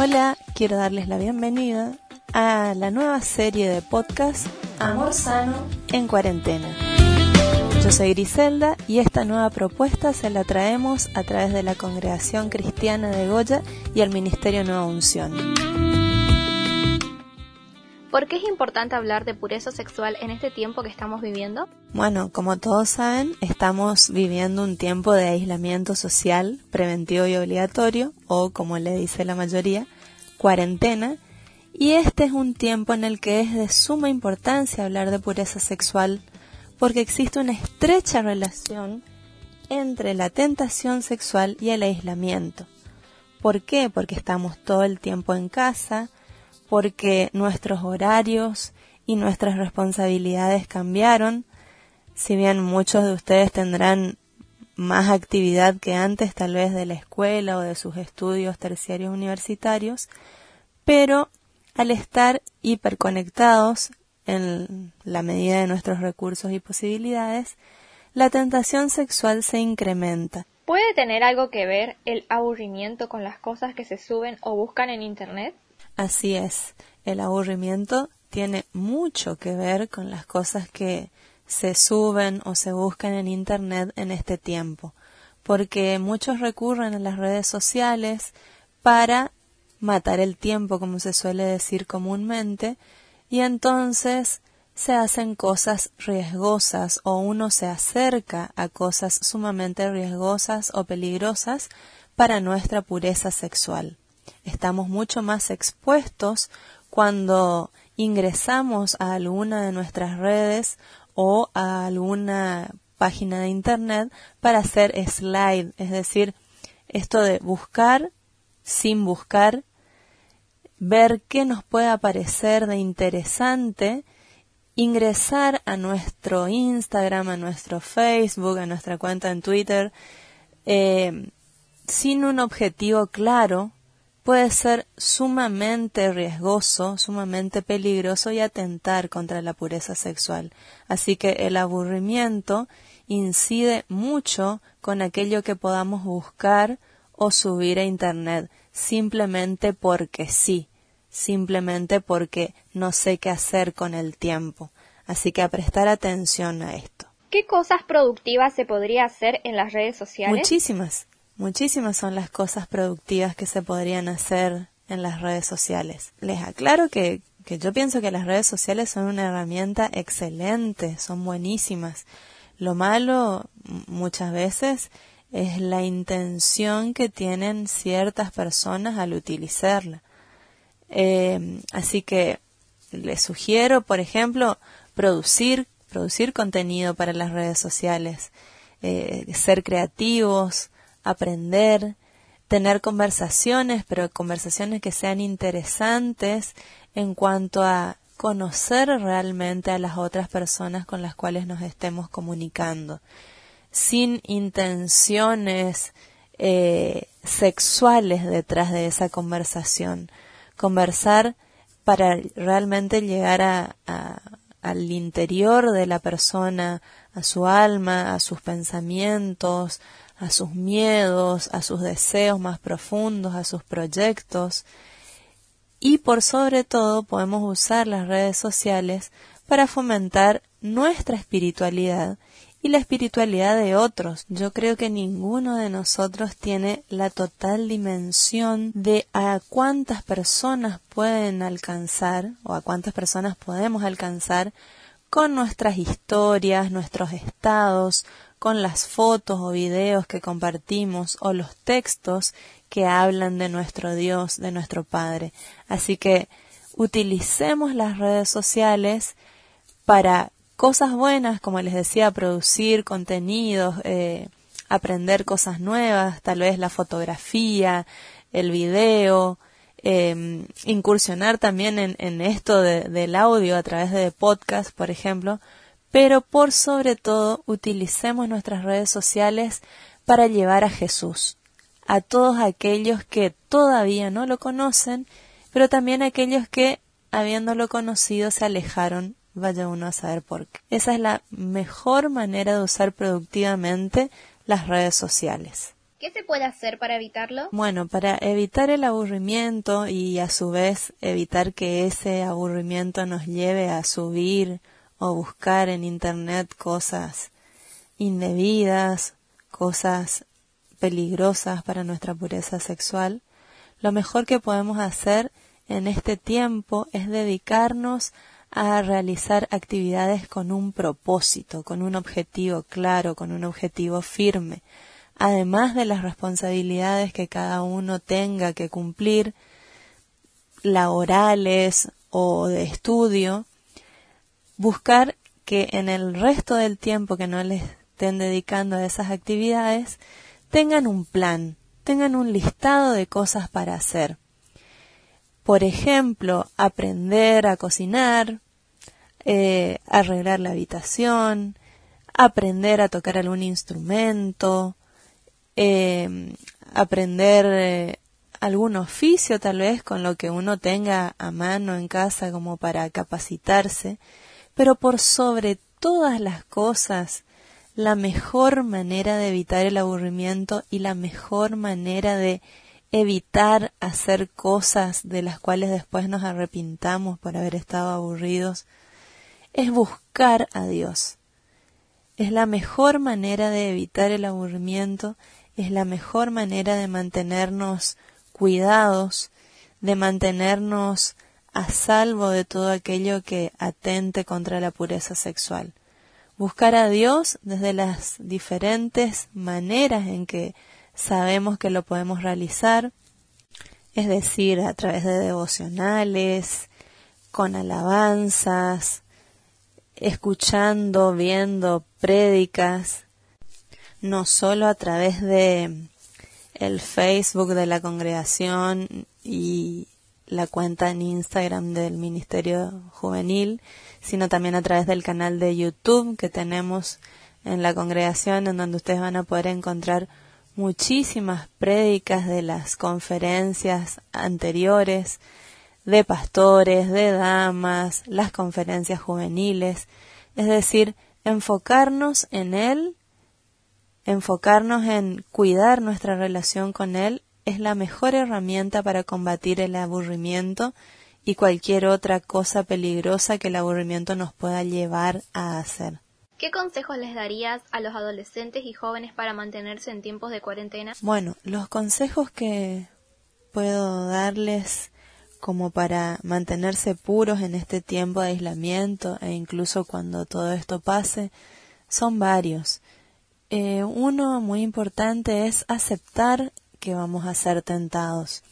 Hola, quiero darles la bienvenida a la nueva serie de podcast Amor Sano en Cuarentena. Yo soy Griselda y esta nueva propuesta se la traemos a través de la Congregación Cristiana de Goya y el Ministerio Nueva Unción. ¿Por qué es importante hablar de pureza sexual en este tiempo que estamos viviendo? Bueno, como todos saben, estamos viviendo un tiempo de aislamiento social preventivo y obligatorio, o como le dice la mayoría, cuarentena, y este es un tiempo en el que es de suma importancia hablar de pureza sexual, porque existe una estrecha relación entre la tentación sexual y el aislamiento. ¿Por qué? Porque estamos todo el tiempo en casa, porque nuestros horarios y nuestras responsabilidades cambiaron. Si bien muchos de ustedes tendrán más actividad que antes tal vez de la escuela o de sus estudios terciarios universitarios, pero al estar hiperconectados en la medida de nuestros recursos y posibilidades, la tentación sexual se incrementa. ¿Puede tener algo que ver el aburrimiento con las cosas que se suben o buscan en Internet? Así es, el aburrimiento tiene mucho que ver con las cosas que se suben o se buscan en Internet en este tiempo, porque muchos recurren a las redes sociales para matar el tiempo, como se suele decir comúnmente, y entonces se hacen cosas riesgosas o uno se acerca a cosas sumamente riesgosas o peligrosas para nuestra pureza sexual estamos mucho más expuestos cuando ingresamos a alguna de nuestras redes o a alguna página de internet para hacer slide, es decir, esto de buscar sin buscar, ver qué nos puede aparecer de interesante, ingresar a nuestro Instagram, a nuestro Facebook, a nuestra cuenta en Twitter, eh, sin un objetivo claro, puede ser sumamente riesgoso, sumamente peligroso y atentar contra la pureza sexual. Así que el aburrimiento incide mucho con aquello que podamos buscar o subir a Internet, simplemente porque sí, simplemente porque no sé qué hacer con el tiempo. Así que a prestar atención a esto. ¿Qué cosas productivas se podría hacer en las redes sociales? Muchísimas. Muchísimas son las cosas productivas que se podrían hacer en las redes sociales. Les aclaro que, que yo pienso que las redes sociales son una herramienta excelente, son buenísimas. Lo malo muchas veces es la intención que tienen ciertas personas al utilizarla. Eh, así que les sugiero, por ejemplo, producir, producir contenido para las redes sociales, eh, ser creativos, aprender, tener conversaciones, pero conversaciones que sean interesantes en cuanto a conocer realmente a las otras personas con las cuales nos estemos comunicando, sin intenciones eh, sexuales detrás de esa conversación. Conversar para realmente llegar a, al interior de la persona, a su alma, a sus pensamientos, a sus miedos, a sus deseos más profundos, a sus proyectos. Y por sobre todo podemos usar las redes sociales para fomentar nuestra espiritualidad y la espiritualidad de otros. Yo creo que ninguno de nosotros tiene la total dimensión de a cuántas personas pueden alcanzar o a cuántas personas podemos alcanzar con nuestras historias, nuestros estados, con las fotos o videos que compartimos o los textos que hablan de nuestro Dios, de nuestro Padre. Así que utilicemos las redes sociales para cosas buenas, como les decía, producir contenidos, eh, aprender cosas nuevas, tal vez la fotografía, el video, eh, incursionar también en, en esto de, del audio a través de podcast, por ejemplo, pero por sobre todo utilicemos nuestras redes sociales para llevar a Jesús, a todos aquellos que todavía no lo conocen, pero también a aquellos que, habiéndolo conocido, se alejaron, vaya uno a saber por qué. Esa es la mejor manera de usar productivamente las redes sociales. ¿Qué se puede hacer para evitarlo? Bueno, para evitar el aburrimiento y a su vez evitar que ese aburrimiento nos lleve a subir o buscar en Internet cosas indebidas, cosas peligrosas para nuestra pureza sexual, lo mejor que podemos hacer en este tiempo es dedicarnos a realizar actividades con un propósito, con un objetivo claro, con un objetivo firme, además de las responsabilidades que cada uno tenga que cumplir, laborales o de estudio, buscar que en el resto del tiempo que no les estén dedicando a esas actividades, tengan un plan, tengan un listado de cosas para hacer. Por ejemplo, aprender a cocinar, eh, arreglar la habitación, aprender a tocar algún instrumento, eh, aprender eh, algún oficio tal vez con lo que uno tenga a mano en casa como para capacitarse, pero por sobre todas las cosas, la mejor manera de evitar el aburrimiento y la mejor manera de evitar hacer cosas de las cuales después nos arrepintamos por haber estado aburridos es buscar a Dios. Es la mejor manera de evitar el aburrimiento es la mejor manera de mantenernos cuidados, de mantenernos a salvo de todo aquello que atente contra la pureza sexual. Buscar a Dios desde las diferentes maneras en que sabemos que lo podemos realizar, es decir, a través de devocionales, con alabanzas, escuchando, viendo prédicas, no solo a través de el Facebook de la congregación y la cuenta en Instagram del Ministerio Juvenil, sino también a través del canal de YouTube que tenemos en la congregación, en donde ustedes van a poder encontrar muchísimas prédicas de las conferencias anteriores, de pastores, de damas, las conferencias juveniles, es decir, enfocarnos en Él enfocarnos en cuidar nuestra relación con Él es la mejor herramienta para combatir el aburrimiento y cualquier otra cosa peligrosa que el aburrimiento nos pueda llevar a hacer. ¿Qué consejos les darías a los adolescentes y jóvenes para mantenerse en tiempos de cuarentena? Bueno, los consejos que puedo darles como para mantenerse puros en este tiempo de aislamiento e incluso cuando todo esto pase son varios. Eh, uno muy importante es aceptar que vamos a ser tentados.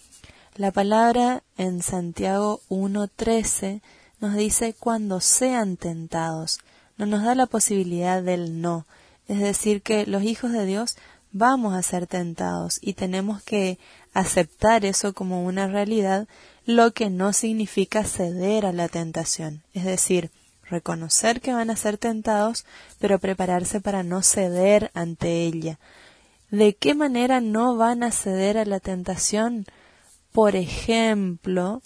La palabra en Santiago 1.13 nos dice cuando sean tentados. No nos da la posibilidad del no. Es decir, que los hijos de Dios vamos a ser tentados y tenemos que aceptar eso como una realidad, lo que no significa ceder a la tentación. Es decir, reconocer que van a ser tentados, pero prepararse para no ceder ante ella. ¿De qué manera no van a ceder a la tentación? Por ejemplo,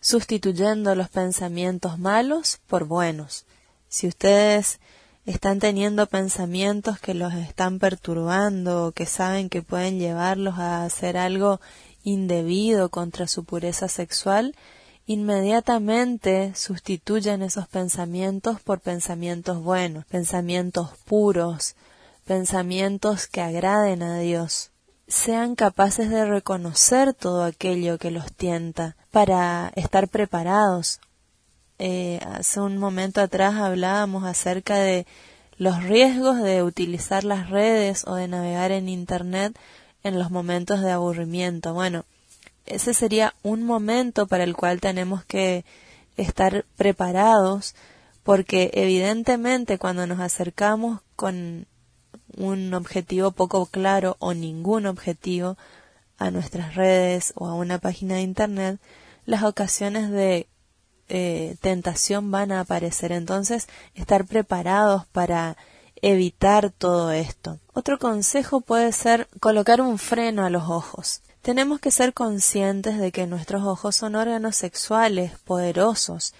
sustituyendo los pensamientos malos por buenos. Si ustedes están teniendo pensamientos que los están perturbando o que saben que pueden llevarlos a hacer algo indebido contra su pureza sexual, inmediatamente sustituyan esos pensamientos por pensamientos buenos, pensamientos puros, pensamientos que agraden a Dios. Sean capaces de reconocer todo aquello que los tienta para estar preparados. Eh, hace un momento atrás hablábamos acerca de los riesgos de utilizar las redes o de navegar en Internet en los momentos de aburrimiento. Bueno, ese sería un momento para el cual tenemos que estar preparados porque evidentemente cuando nos acercamos con un objetivo poco claro o ningún objetivo a nuestras redes o a una página de internet, las ocasiones de eh, tentación van a aparecer. Entonces, estar preparados para evitar todo esto. Otro consejo puede ser colocar un freno a los ojos. Tenemos que ser conscientes de que nuestros ojos son órganos sexuales poderosos,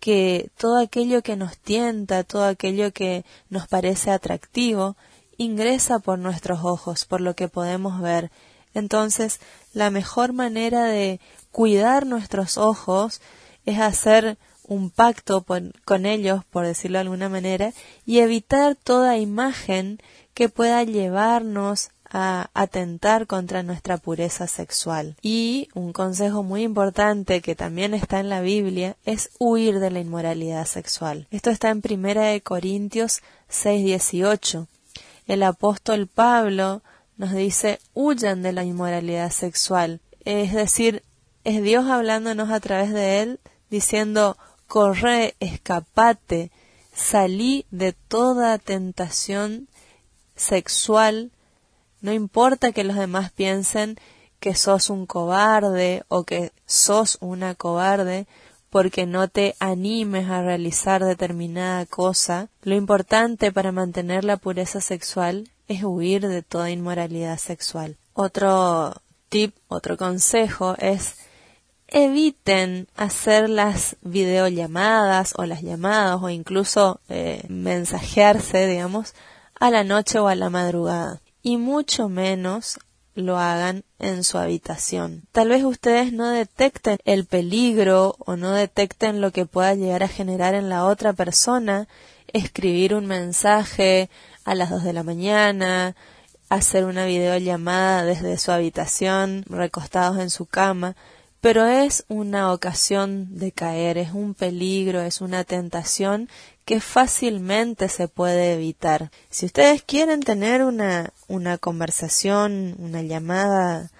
que todo aquello que nos tienta, todo aquello que nos parece atractivo, ingresa por nuestros ojos, por lo que podemos ver. Entonces, la mejor manera de cuidar nuestros ojos es hacer un pacto con ellos, por decirlo de alguna manera, y evitar toda imagen que pueda llevarnos a atentar contra nuestra pureza sexual. Y un consejo muy importante que también está en la Biblia es huir de la inmoralidad sexual. Esto está en Primera de Corintios 6:18. El apóstol Pablo nos dice huyan de la inmoralidad sexual. Es decir, es Dios hablándonos a través de él diciendo corre, escapate, salí de toda tentación sexual no importa que los demás piensen que sos un cobarde o que sos una cobarde porque no te animes a realizar determinada cosa. Lo importante para mantener la pureza sexual es huir de toda inmoralidad sexual. Otro tip, otro consejo es eviten hacer las videollamadas o las llamadas o incluso eh, mensajearse, digamos, a la noche o a la madrugada y mucho menos lo hagan en su habitación. Tal vez ustedes no detecten el peligro o no detecten lo que pueda llegar a generar en la otra persona escribir un mensaje a las dos de la mañana, hacer una videollamada desde su habitación, recostados en su cama, pero es una ocasión de caer, es un peligro, es una tentación que fácilmente se puede evitar. Si ustedes quieren tener una, una conversación, una llamada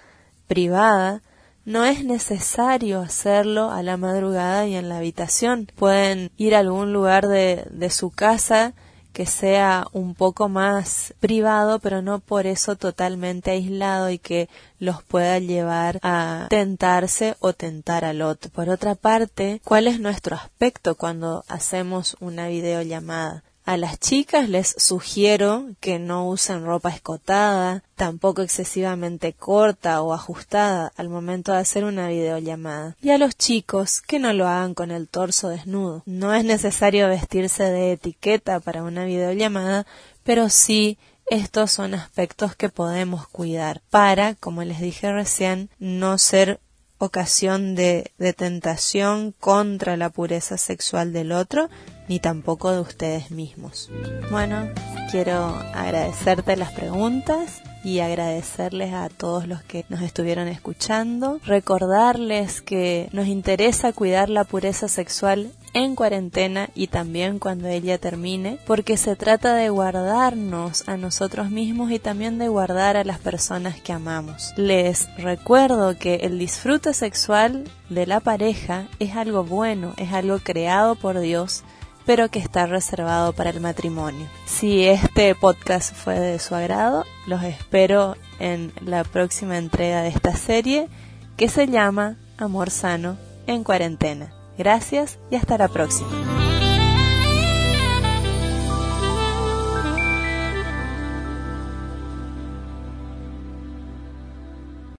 privada, no es necesario hacerlo a la madrugada y en la habitación. Pueden ir a algún lugar de, de su casa que sea un poco más privado, pero no por eso totalmente aislado y que los pueda llevar a tentarse o tentar al otro. Por otra parte, ¿cuál es nuestro aspecto cuando hacemos una videollamada? A las chicas les sugiero que no usen ropa escotada, tampoco excesivamente corta o ajustada al momento de hacer una videollamada. Y a los chicos que no lo hagan con el torso desnudo. No es necesario vestirse de etiqueta para una videollamada, pero sí estos son aspectos que podemos cuidar para, como les dije recién, no ser ocasión de, de, tentación contra la pureza sexual del otro, ni tampoco de ustedes mismos. Bueno, quiero agradecerte las preguntas y agradecerles a todos los que nos estuvieron escuchando, recordarles que nos interesa cuidar la pureza sexual en cuarentena y también cuando ella termine, porque se trata de guardarnos a nosotros mismos y también de guardar a las personas que amamos. Les recuerdo que el disfrute sexual de la pareja es algo bueno, es algo creado por Dios pero que está reservado para el matrimonio. Si este podcast fue de su agrado, los espero en la próxima entrega de esta serie que se llama Amor Sano en Cuarentena. Gracias y hasta la próxima.